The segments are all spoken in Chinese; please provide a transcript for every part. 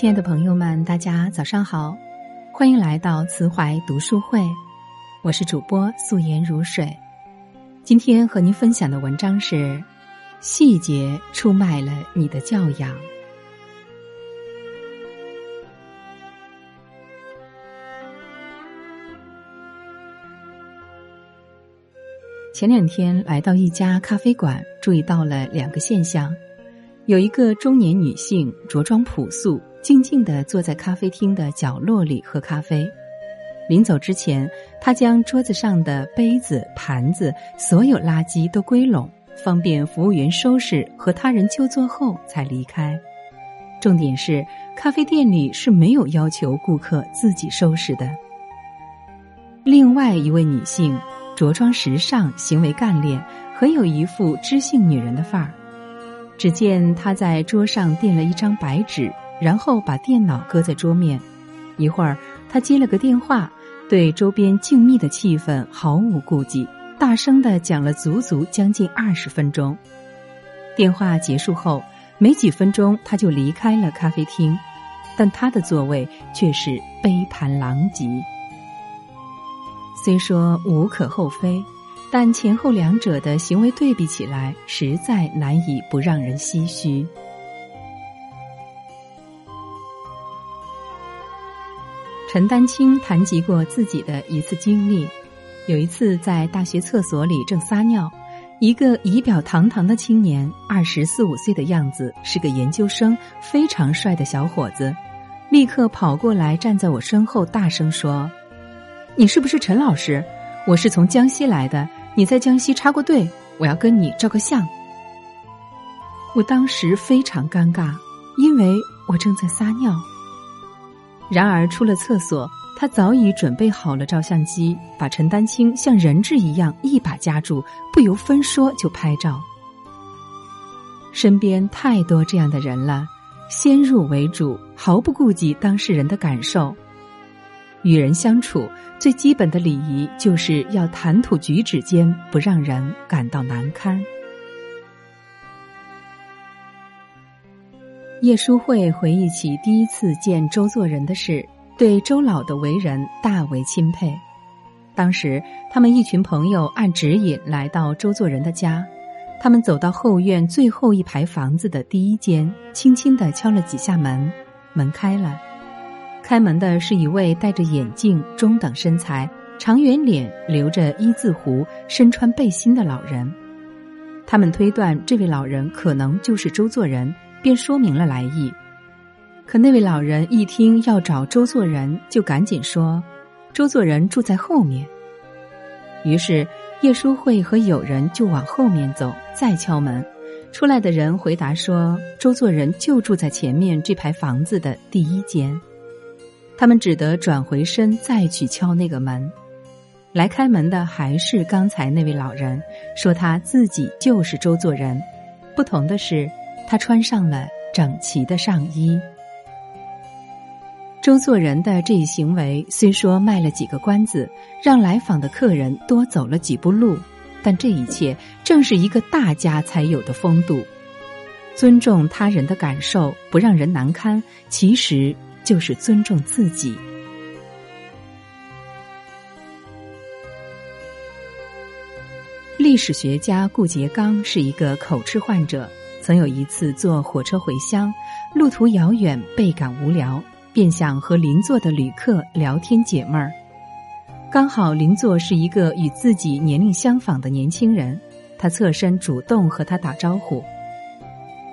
亲爱的朋友们，大家早上好，欢迎来到慈怀读书会，我是主播素颜如水。今天和您分享的文章是：细节出卖了你的教养。前两天来到一家咖啡馆，注意到了两个现象：有一个中年女性着装朴素。静静地坐在咖啡厅的角落里喝咖啡。临走之前，他将桌子上的杯子、盘子、所有垃圾都归拢，方便服务员收拾和他人就座后才离开。重点是，咖啡店里是没有要求顾客自己收拾的。另外一位女性着装时尚，行为干练，很有一副知性女人的范儿。只见她在桌上垫了一张白纸。然后把电脑搁在桌面，一会儿他接了个电话，对周边静谧的气氛毫无顾忌，大声的讲了足足将近二十分钟。电话结束后没几分钟，他就离开了咖啡厅，但他的座位却是杯盘狼藉。虽说无可厚非，但前后两者的行为对比起来，实在难以不让人唏嘘。陈丹青谈及过自己的一次经历：有一次在大学厕所里正撒尿，一个仪表堂堂的青年，二十四五岁的样子，是个研究生，非常帅的小伙子，立刻跑过来站在我身后，大声说：“你是不是陈老师？我是从江西来的，你在江西插过队，我要跟你照个相。”我当时非常尴尬，因为我正在撒尿。然而出了厕所，他早已准备好了照相机，把陈丹青像人质一样一把夹住，不由分说就拍照。身边太多这样的人了，先入为主，毫不顾及当事人的感受。与人相处最基本的礼仪，就是要谈吐举止间不让人感到难堪。叶淑慧回忆起第一次见周作人的事，对周老的为人大为钦佩。当时，他们一群朋友按指引来到周作人的家。他们走到后院最后一排房子的第一间，轻轻的敲了几下门，门开了。开门的是一位戴着眼镜、中等身材、长圆脸、留着一字胡、身穿背心的老人。他们推断，这位老人可能就是周作人。便说明了来意，可那位老人一听要找周作人，就赶紧说：“周作人住在后面。”于是叶淑慧和友人就往后面走，再敲门。出来的人回答说：“周作人就住在前面这排房子的第一间。”他们只得转回身再去敲那个门。来开门的还是刚才那位老人，说他自己就是周作人。不同的是。他穿上了整齐的上衣。周作人的这一行为虽说卖了几个关子，让来访的客人多走了几步路，但这一切正是一个大家才有的风度。尊重他人的感受，不让人难堪，其实就是尊重自己。历史学家顾颉刚是一个口吃患者。曾有一次坐火车回乡，路途遥远，倍感无聊，便想和邻座的旅客聊天解闷儿。刚好邻座是一个与自己年龄相仿的年轻人，他侧身主动和他打招呼：“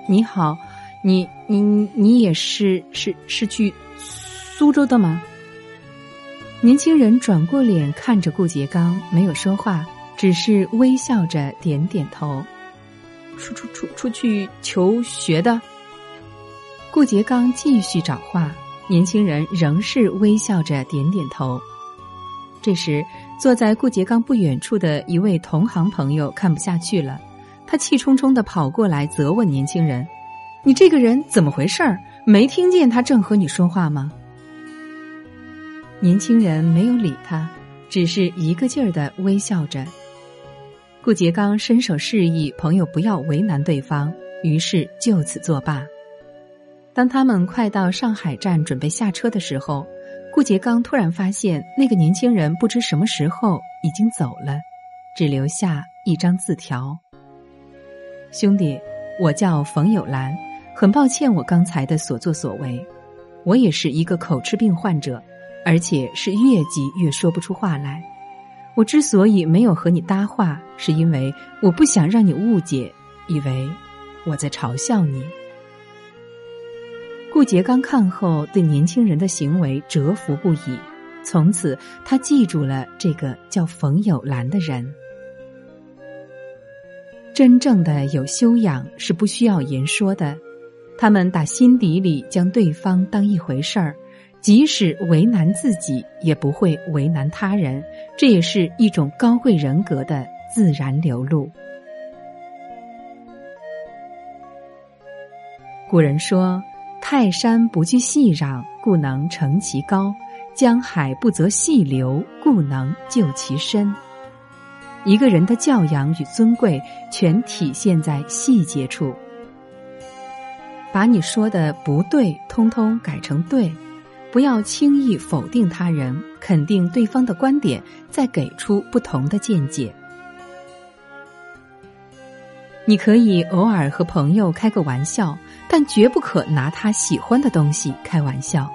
你好，你你你也是是是去苏州的吗？”年轻人转过脸看着顾颉刚，没有说话，只是微笑着点点头。出出出出去求学的，顾颉刚继续找话，年轻人仍是微笑着点点头。这时，坐在顾颉刚不远处的一位同行朋友看不下去了，他气冲冲的跑过来责问年轻人：“你这个人怎么回事儿？没听见他正和你说话吗？”年轻人没有理他，只是一个劲儿的微笑着。顾颉刚伸手示意朋友不要为难对方，于是就此作罢。当他们快到上海站准备下车的时候，顾杰刚突然发现那个年轻人不知什么时候已经走了，只留下一张字条：“兄弟，我叫冯友兰，很抱歉我刚才的所作所为。我也是一个口吃病患者，而且是越急越说不出话来。我之所以没有和你搭话，是因为我不想让你误解，以为我在嘲笑你。”顾杰刚看后，对年轻人的行为折服不已。从此，他记住了这个叫冯友兰的人。真正的有修养是不需要言说的，他们打心底里将对方当一回事儿，即使为难自己，也不会为难他人。这也是一种高贵人格的自然流露。古人说。泰山不惧细壤，故能成其高；江海不择细流，故能就其深。一个人的教养与尊贵，全体现在细节处。把你说的不对，通通改成对；不要轻易否定他人，肯定对方的观点，再给出不同的见解。你可以偶尔和朋友开个玩笑。但绝不可拿他喜欢的东西开玩笑。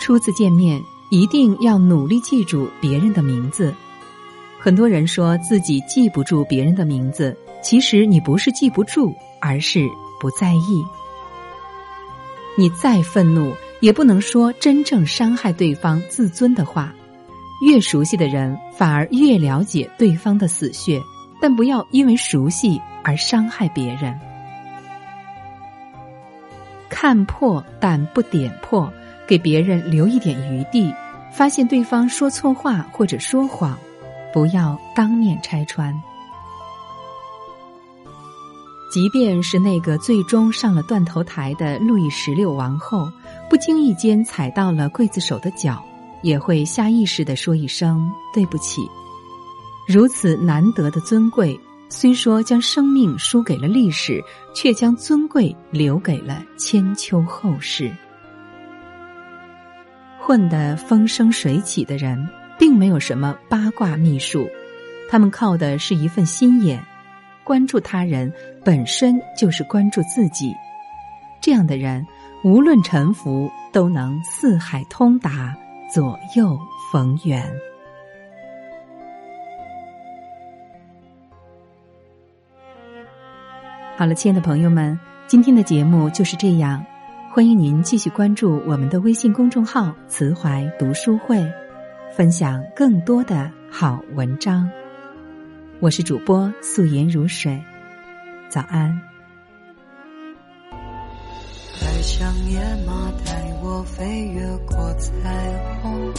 初次见面，一定要努力记住别人的名字。很多人说自己记不住别人的名字，其实你不是记不住，而是不在意。你再愤怒，也不能说真正伤害对方自尊的话。越熟悉的人，反而越了解对方的死穴。但不要因为熟悉而伤害别人。看破但不点破，给别人留一点余地。发现对方说错话或者说谎，不要当面拆穿。即便是那个最终上了断头台的路易十六王后，不经意间踩到了刽子手的脚，也会下意识的说一声对不起。如此难得的尊贵，虽说将生命输给了历史，却将尊贵留给了千秋后世。混得风生水起的人，并没有什么八卦秘术，他们靠的是一份心眼。关注他人，本身就是关注自己。这样的人，无论沉浮，都能四海通达，左右逢源。好了，亲爱的朋友们，今天的节目就是这样。欢迎您继续关注我们的微信公众号“慈怀读书会”，分享更多的好文章。我是主播素颜如水，早安。还像野马带我飞越过彩虹，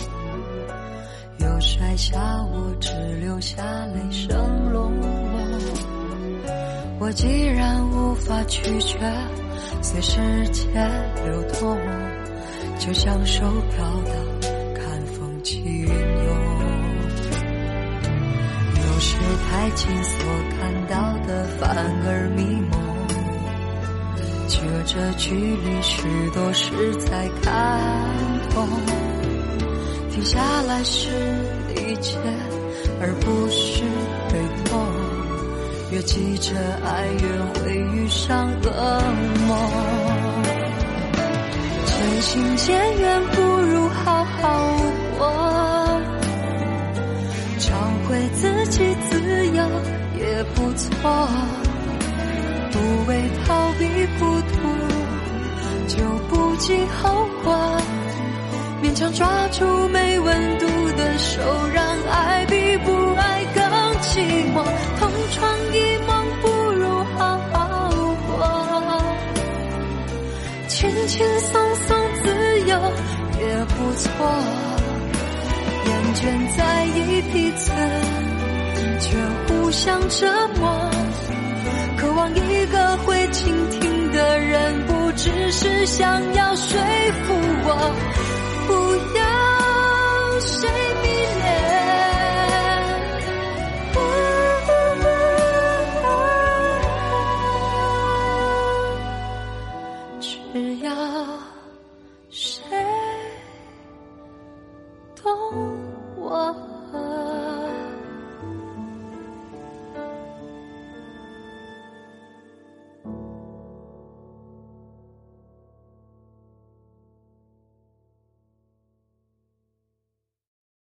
又摔下我，只留下雷声隆隆。我既然无法拒绝，随时间流动，就像手表的看风景爱情所看到的反而迷蒙，觉着距离许多事才看懂。停下来是理解，而不是被动。越急着爱，越会遇上噩梦。渐行渐远不如好好也不错。不为逃避孤独，就不计后果。勉强抓住没温度的手，让爱比不爱更寂寞。同床异梦不如好好过，轻轻松松自由也不错。厌倦在意彼此，想折磨。渴望一个会倾听的人，不只是想要说服我。